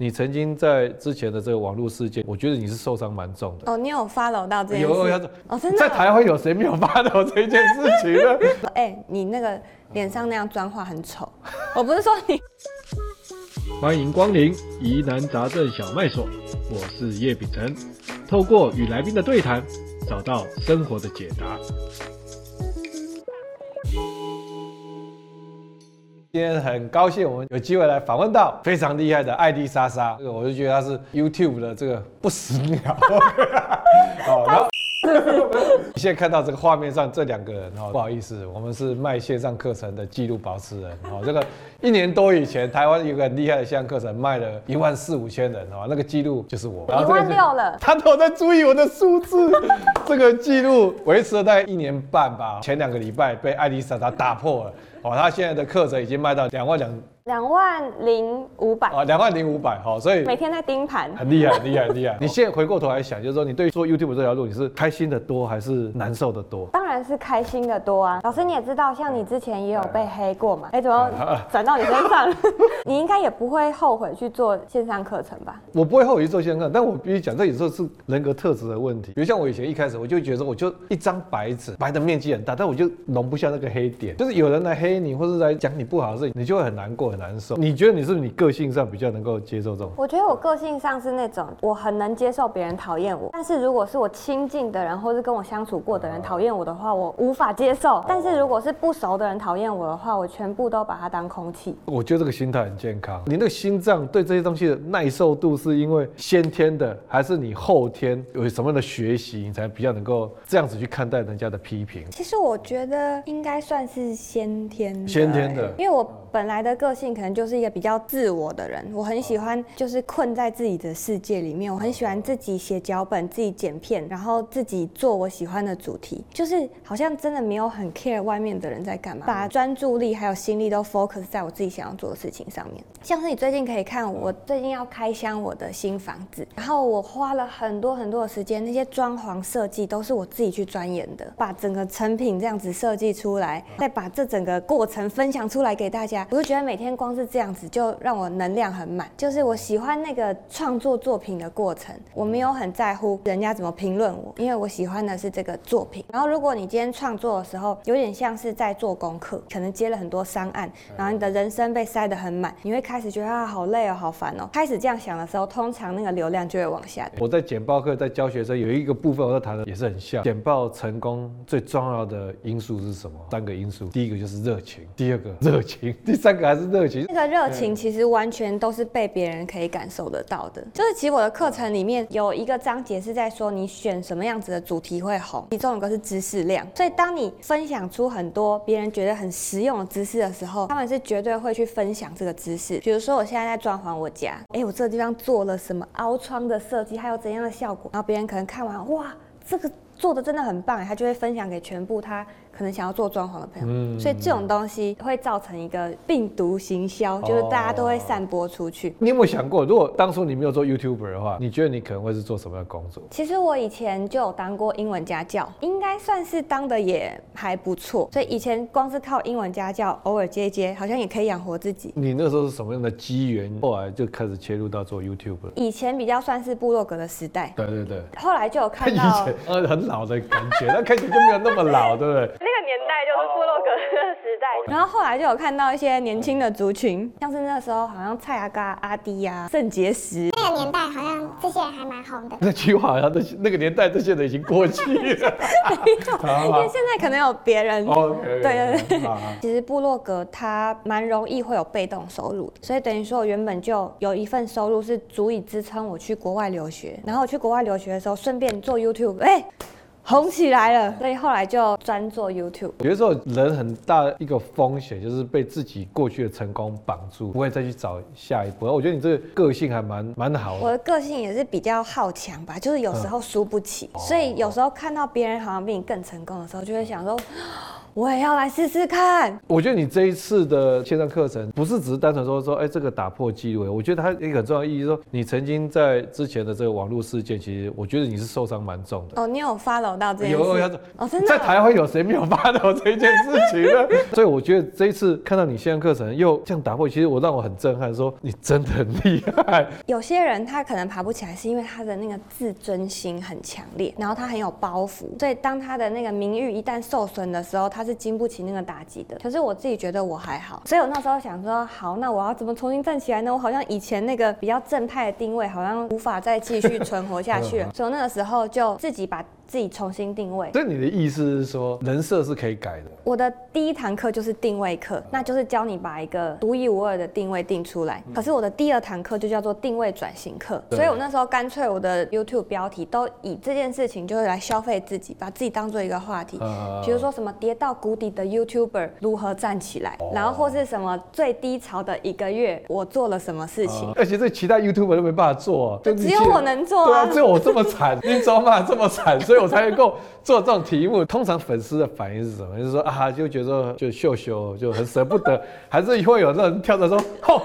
你曾经在之前的这个网络事件，我觉得你是受伤蛮重的。哦，你有 follow 到这件事？有，有，哦，真的。在台湾有谁没有 follow 这件事情呢？哎、欸，你那个脸上那样妆化很丑。我不是说你。欢迎光临疑难杂症小卖所，我是叶秉成，透过与来宾的对谈，找到生活的解答。今天很高兴，我们有机会来访问到非常厉害的艾迪莎莎。这个我就觉得她是 YouTube 的这个不死鸟。好，然后你 现在看到这个画面上这两个人哦，不好意思，我们是卖线上课程的记录保持人哦。这个一年多以前，台湾有个很厉害的线上课程，卖了一万四五千人哦，那个记录就是我。一万六了。他都有在注意我的数字。这个记录维持了大概一年半吧，前两个礼拜被艾丽莎她打破了。哦，他现在的课程已经卖到两万两。两万零五百啊，两万零五百，好，所以每天在盯盘，很厉害，很厉害，很厉害。你现在回过头来想，就是说，你对做 YouTube 这条路，你是开心的多还是难受的多？当然是开心的多啊。老师你也知道，像你之前也有被黑过嘛？哎，怎么转到你身上？你应该也不会后悔去做线上课程吧？我不会后悔去做线上课程，但我必须讲，这有时候是人格特质的问题。比如像我以前一开始，我就觉得，我就一张白纸，白的面积很大，但我就容不下那个黑点。就是有人来黑你，或者来讲你不好的事情，你就会很难过，很难受。你觉得？你是不是你个性上比较能够接受这种？我觉得我个性上是那种我很能接受别人讨厌我，但是如果是我亲近的人或是跟我相处过的人讨厌我的话，我无法接受。但是如果是不熟的人讨厌我的话，我全部都把它当空气。我觉得这个心态很健康。你那个心脏对这些东西的耐受度是因为先天的，还是你后天有什么样的学习，你才比较能够这样子去看待人家的批评？其实我觉得应该算是先天的，先天的，因为我本来的个性可能就是一个比较。自我的人，我很喜欢就是困在自己的世界里面。我很喜欢自己写脚本、自己剪片，然后自己做我喜欢的主题，就是好像真的没有很 care 外面的人在干嘛，把专注力还有心力都 focus 在我自己想要做的事情上面。像是你最近可以看，我最近要开箱我的新房子，然后我花了很多很多的时间，那些装潢设计都是我自己去钻研的，把整个成品这样子设计出来，再把这整个过程分享出来给大家，我就觉得每天光是这样子就。就让我能量很满，就是我喜欢那个创作作品的过程，我没有很在乎人家怎么评论我，因为我喜欢的是这个作品。然后如果你今天创作的时候有点像是在做功课，可能接了很多商案，然后你的人生被塞得很满，你会开始觉得啊好累哦，好烦哦。开始这样想的时候，通常那个流量就会往下。我在简报课在教学生有一个部分，我在谈的也是很像。简报成功最重要的因素是什么？三个因素，第一个就是热情，第二个热情，第三个还是热情。那个热情。其实完全都是被别人可以感受得到的。就是其实我的课程里面有一个章节是在说你选什么样子的主题会红，其中有一个是知识量。所以当你分享出很多别人觉得很实用的知识的时候，他们是绝对会去分享这个知识。比如说我现在在装潢我家，哎，我这个地方做了什么凹窗的设计，还有怎样的效果，然后别人可能看完，哇，这个做的真的很棒，他就会分享给全部他。可能想要做装潢的朋友，嗯，所以这种东西会造成一个病毒行销，就是大家都会散播出去。你有没有想过，如果当初你没有做 YouTuber 的话，你觉得你可能会是做什么样的工作？其实我以前就有当过英文家教，应该算是当的也还不错。所以以前光是靠英文家教，偶尔接接，好像也可以养活自己。你那时候是什么样的机缘？后来就开始切入到做 YouTuber。以前比较算是部落格的时代。对对对。后来就有看到。以前呃很老的感觉，那看起来就没有那么老，对不对？年代就是部落格的时代，然后后来就有看到一些年轻的族群，像是那时候好像蔡阿嘎、阿迪呀、圣结石，那个年代好像这些人还蛮红的。那句话好像那那个年代这些人已经过去了，因为现在可能有别人。对对对，其实部落格它蛮容易会有被动收入，所以等于说我原本就有一份收入是足以支撑我去国外留学，然后我去国外留学的时候顺便做 YouTube，哎。红起来了，所以后来就专做 YouTube。有的时候人很大一个风险就是被自己过去的成功绑住，不会再去找下一步。我觉得你这个个性还蛮蛮好的。我的个性也是比较好强吧，就是有时候输不起，嗯、所以有时候看到别人好像比你更成功的时候，就会想说。我也要来试试看。我觉得你这一次的线上课程不是只是单纯说说，哎，这个打破纪录。我觉得它一个很重要的意义，说你曾经在之前的这个网络事件，其实我觉得你是受伤蛮重的。哦，你有 follow 到这件事？有，有，有。哦，真的。在台湾有谁没有 follow 这件事情呢？所以我觉得这一次看到你线上课程又这样打破，其实我让我很震撼，说你真的很厉害。有些人他可能爬不起来，是因为他的那个自尊心很强烈，然后他很有包袱，所以当他的那个名誉一旦受损的时候，他是经不起那个打击的。可是我自己觉得我还好，所以我那时候想说，好，那我要怎么重新站起来呢？我好像以前那个比较正派的定位，好像无法再继续存活下去了，所以那个时候就自己把。自己重新定位，所以你的意思是说，人设是可以改的。我的第一堂课就是定位课，那就是教你把一个独一无二的定位定出来。可是我的第二堂课就叫做定位转型课，所以我那时候干脆我的 YouTube 标题都以这件事情就是来消费自己，把自己当做一个话题。比如说什么跌到谷底的 YouTuber 如何站起来，然后或是什么最低潮的一个月我做了什么事情。而且这其他 YouTuber 都没办法做，就只有我能做啊。对啊，只有我这么惨，你怎么办这么惨？所以。我才能够做这种题目。通常粉丝的反应是什么？就是说啊，就觉得就秀秀就很舍不得，还是会有人跳着说，吼，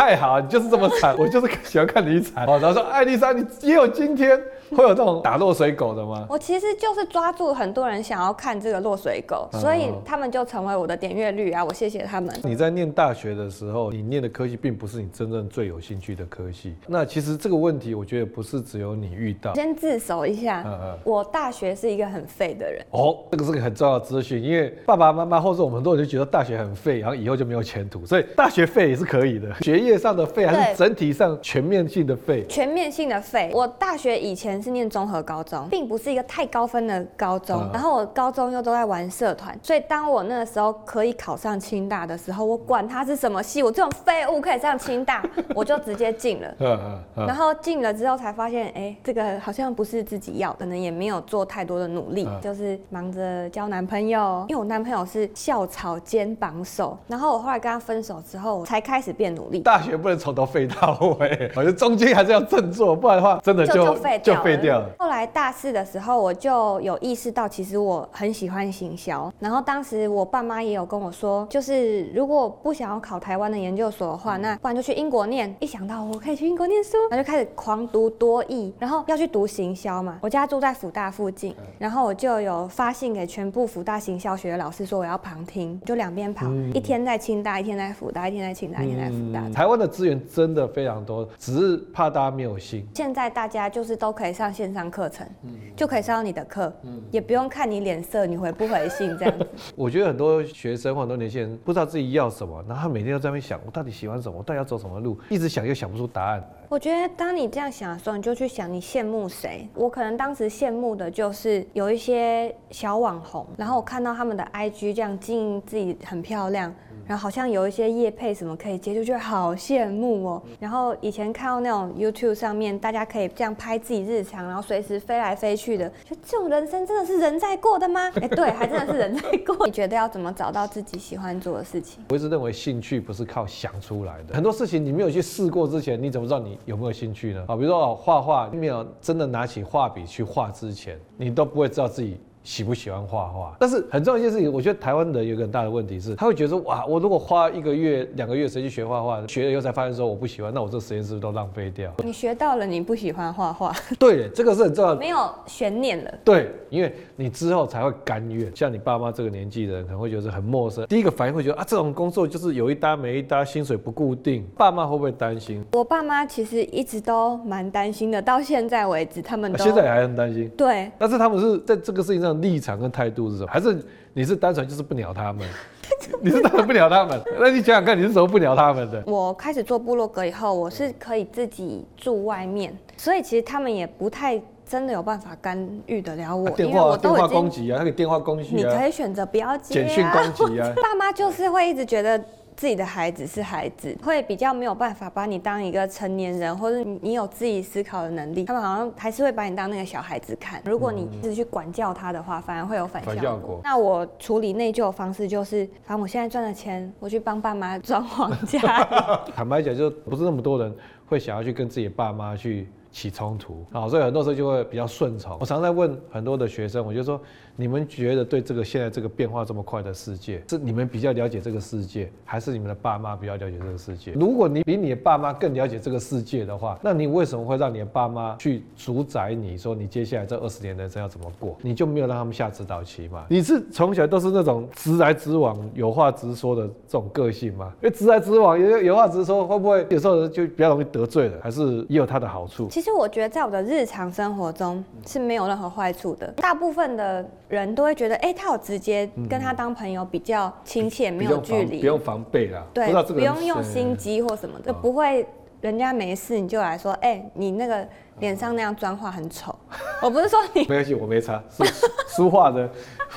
太好，你就是这么惨，我就是喜欢看你惨。然后说艾丽莎，你也有今天。会有这种打落水狗的吗？我其实就是抓住很多人想要看这个落水狗，所以他们就成为我的点阅率啊！我谢谢他们。你在念大学的时候，你念的科系并不是你真正最有兴趣的科系。那其实这个问题，我觉得不是只有你遇到。先自首一下，嗯嗯，我大学是一个很废的人。哦，这个是个很重要的资讯，因为爸爸妈妈或者我们很多人就觉得大学很废，然后以后就没有前途，所以大学废也是可以的。学业上的废还是整体上全面性的废？全面性的废。我大学以前是念综合高中，并不是一个太高分的高中，然后我高中又都在玩社团，所以当我那个时候可以考上清大的时候，我管他是什么系，我这种废物可以上清大，我就直接进了。嗯嗯然后进了之后才发现，哎，这个好像不是自己要，可能也没有做太多的努力，就是忙着交男朋友。因为我男朋友是校草兼榜首，然后我后来跟他分手之后，才开始变努力。大学不能从头废到尾，我觉得中间还是要振作，不然的话真的就就废掉了。后来。大四的时候，我就有意识到，其实我很喜欢行销。然后当时我爸妈也有跟我说，就是如果不想要考台湾的研究所的话，那不然就去英国念。一想到我可以去英国念书，然后就开始狂读多益，然后要去读行销嘛。我家住在辅大附近，然后我就有发信给全部辅大行销学的老师说我要旁听，就两边跑，嗯、一天在清大，一天在辅大，一天在清大，一天在辅大。台湾的资源真的非常多，只是怕大家没有心。现在大家就是都可以上线上课程。嗯就可以上到你的课，嗯也不用看你脸色，你回不回信这样子。我觉得很多学生或很多年轻人不知道自己要什么，然后他每天都在那边想，我到底喜欢什么，我到底要走什么路，一直想又想不出答案。我觉得当你这样想的时候，你就去想你羡慕谁。我可能当时羡慕的就是有一些小网红，然后我看到他们的 IG 这样经营自己很漂亮。然后好像有一些业配什么可以接，就觉得好羡慕哦。然后以前看到那种 YouTube 上面，大家可以这样拍自己日常，然后随时飞来飞去的，就这种人生真的是人在过的吗？哎，对，还真的是人在过。你觉得要怎么找到自己喜欢做的事情？我一直认为兴趣不是靠想出来的，很多事情你没有去试过之前，你怎么知道你有没有兴趣呢？啊，比如说哦，画画，你没有真的拿起画笔去画之前，你都不会知道自己。喜不喜欢画画？但是很重要一件事情，我觉得台湾人有一个很大的问题是，他会觉得说，哇，我如果花一个月、两个月时间去学画画，学了以后才发现说我不喜欢，那我这个时间是不是都浪费掉？你学到了，你不喜欢画画？对，这个是很重要的，没有悬念了。对，因为你之后才会甘愿。像你爸妈这个年纪的人，可能会觉得很陌生。第一个反应会觉得啊，这种工作就是有一搭没一搭，薪水不固定。爸妈会不会担心？我爸妈其实一直都蛮担心的，到现在为止，他们都、啊、现在还很担心。对，但是他们是在这个事情上的立场跟态度。是什么？还是你是单纯就是不鸟他们？你是单纯不鸟他们？那你想想看，你是怎么不鸟他们的？我开始做部落格以后，我是可以自己住外面，所以其实他们也不太真的有办法干预得了我。啊、电话我电话攻击啊，他给电话攻击啊，你可以选择不要接、啊。简讯攻击啊，爸妈就是会一直觉得。自己的孩子是孩子，会比较没有办法把你当一个成年人，或者你有自己思考的能力，他们好像还是会把你当那个小孩子看。如果你一直去管教他的话，反而会有反效果。反效果。那我处理内疚的方式就是，反正我现在赚的钱，我去帮爸妈装潢家。坦白讲，就不是那么多人会想要去跟自己的爸妈去起冲突啊，所以很多时候就会比较顺从。我常在问很多的学生，我就说。你们觉得对这个现在这个变化这么快的世界，是你们比较了解这个世界，还是你们的爸妈比较了解这个世界？如果你比你的爸妈更了解这个世界的话，那你为什么会让你的爸妈去主宰你说你接下来这二十年人生要怎么过？你就没有让他们下指导棋吗？你是从小都是那种直来直往、有话直说的这种个性吗？因为直来直往、有有话直说，会不会有时候就比较容易得罪了？还是也有它的好处？其实我觉得在我的日常生活中是没有任何坏处的。大部分的。人都会觉得，哎、欸，他有直接跟他当朋友比较亲切，没有距离，不用防备啦。对，不用用心机或什么的，不会，人家没事你就来说，哎、欸，你那个脸上那样妆化很丑。我不是说你，没关系，我没差，是 书画的，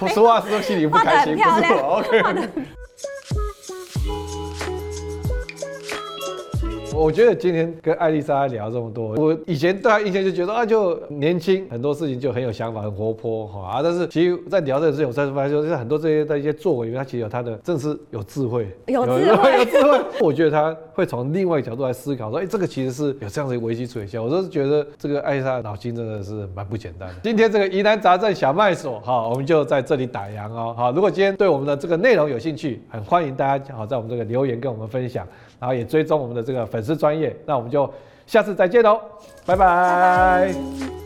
书画是说心里不开心，不是我，OK。我觉得今天跟艾丽莎聊这么多，我以前对她印象就觉得啊，就年轻，很多事情就很有想法，很活泼哈啊。但是其实，在聊这个事情，我才发现，就是很多这些的一些作为，他其实有他的，正是有智慧，有智慧，有智慧。我觉得她会从另外一个角度来思考，说，哎，这个其实是有这样的危机处理下。我都是觉得这个艾丽莎脑筋真的是蛮不简单的。今天这个疑难杂症小卖所哈，我们就在这里打烊哦。好，如果今天对我们的这个内容有兴趣，很欢迎大家好在我们这个留言跟我们分享。然后也追踪我们的这个粉丝专业，那我们就下次再见喽，拜拜。